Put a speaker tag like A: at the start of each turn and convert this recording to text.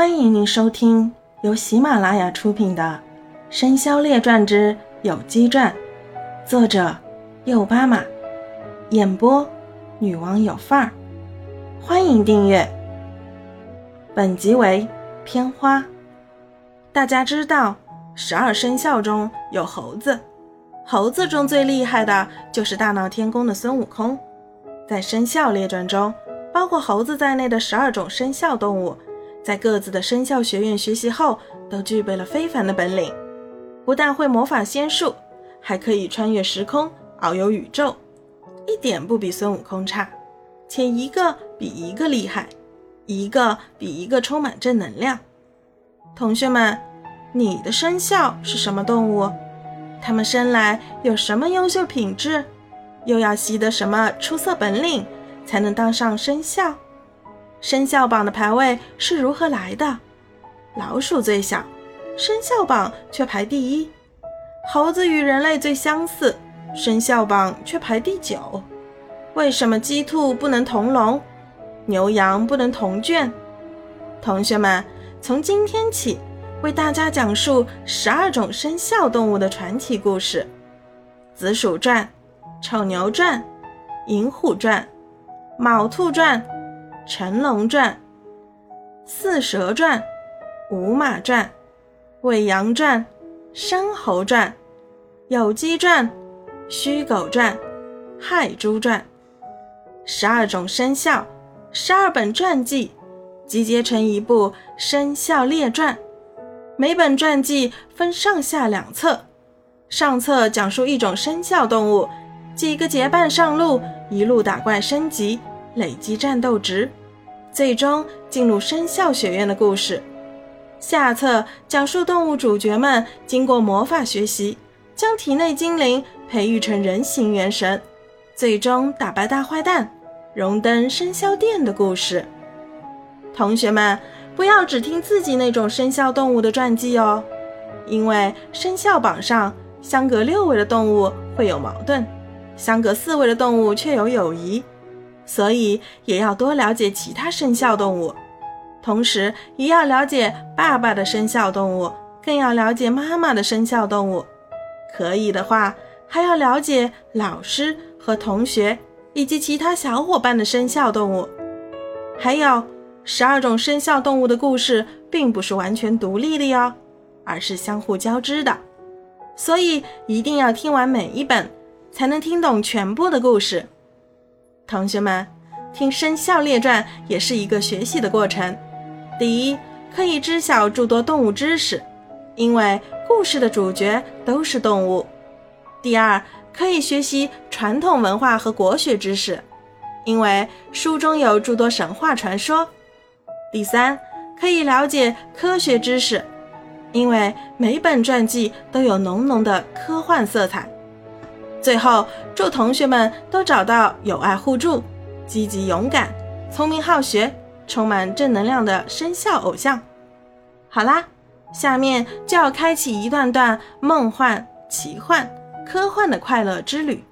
A: 欢迎您收听由喜马拉雅出品的《生肖列传之有机传》，作者右巴马，演播女王有范儿。欢迎订阅。本集为片花。大家知道，十二生肖中有猴子，猴子中最厉害的就是大闹天宫的孙悟空。在生肖列传中，包括猴子在内的十二种生肖动物。在各自的生肖学院学习后，都具备了非凡的本领，不但会魔法仙术，还可以穿越时空、遨游宇宙，一点不比孙悟空差，且一个比一个厉害，一个比一个充满正能量。同学们，你的生肖是什么动物？它们生来有什么优秀品质？又要习得什么出色本领，才能当上生肖？生肖榜的排位是如何来的？老鼠最小，生肖榜却排第一；猴子与人类最相似，生肖榜却排第九。为什么鸡兔不能同笼，牛羊不能同圈？同学们，从今天起，为大家讲述十二种生肖动物的传奇故事：子鼠传、丑牛传、寅虎传、卯兔传。辰龙传、四蛇传、五马传、尾羊传、山猴传、酉鸡传、戌狗传、亥猪传，十二种生肖，十二本传记，集结成一部生肖列传。每本传记分上下两册，上册讲述一种生肖动物几个结伴上路，一路打怪升级，累积战斗值。最终进入生肖学院的故事。下册讲述动物主角们经过魔法学习，将体内精灵培育成人形元神，最终打败大坏蛋，荣登生肖殿的故事。同学们，不要只听自己那种生肖动物的传记哦，因为生肖榜上相隔六位的动物会有矛盾，相隔四位的动物却有友谊。所以也要多了解其他生肖动物，同时也要了解爸爸的生肖动物，更要了解妈妈的生肖动物。可以的话，还要了解老师和同学以及其他小伙伴的生肖动物。还有，十二种生肖动物的故事并不是完全独立的哟，而是相互交织的。所以一定要听完每一本，才能听懂全部的故事。同学们，听《生肖列传》也是一个学习的过程。第一，可以知晓诸多动物知识，因为故事的主角都是动物；第二，可以学习传统文化和国学知识，因为书中有诸多神话传说；第三，可以了解科学知识，因为每本传记都有浓浓的科幻色彩。最后，祝同学们都找到友爱互助、积极勇敢、聪明好学、充满正能量的生肖偶像。好啦，下面就要开启一段段梦幻、奇幻、科幻的快乐之旅。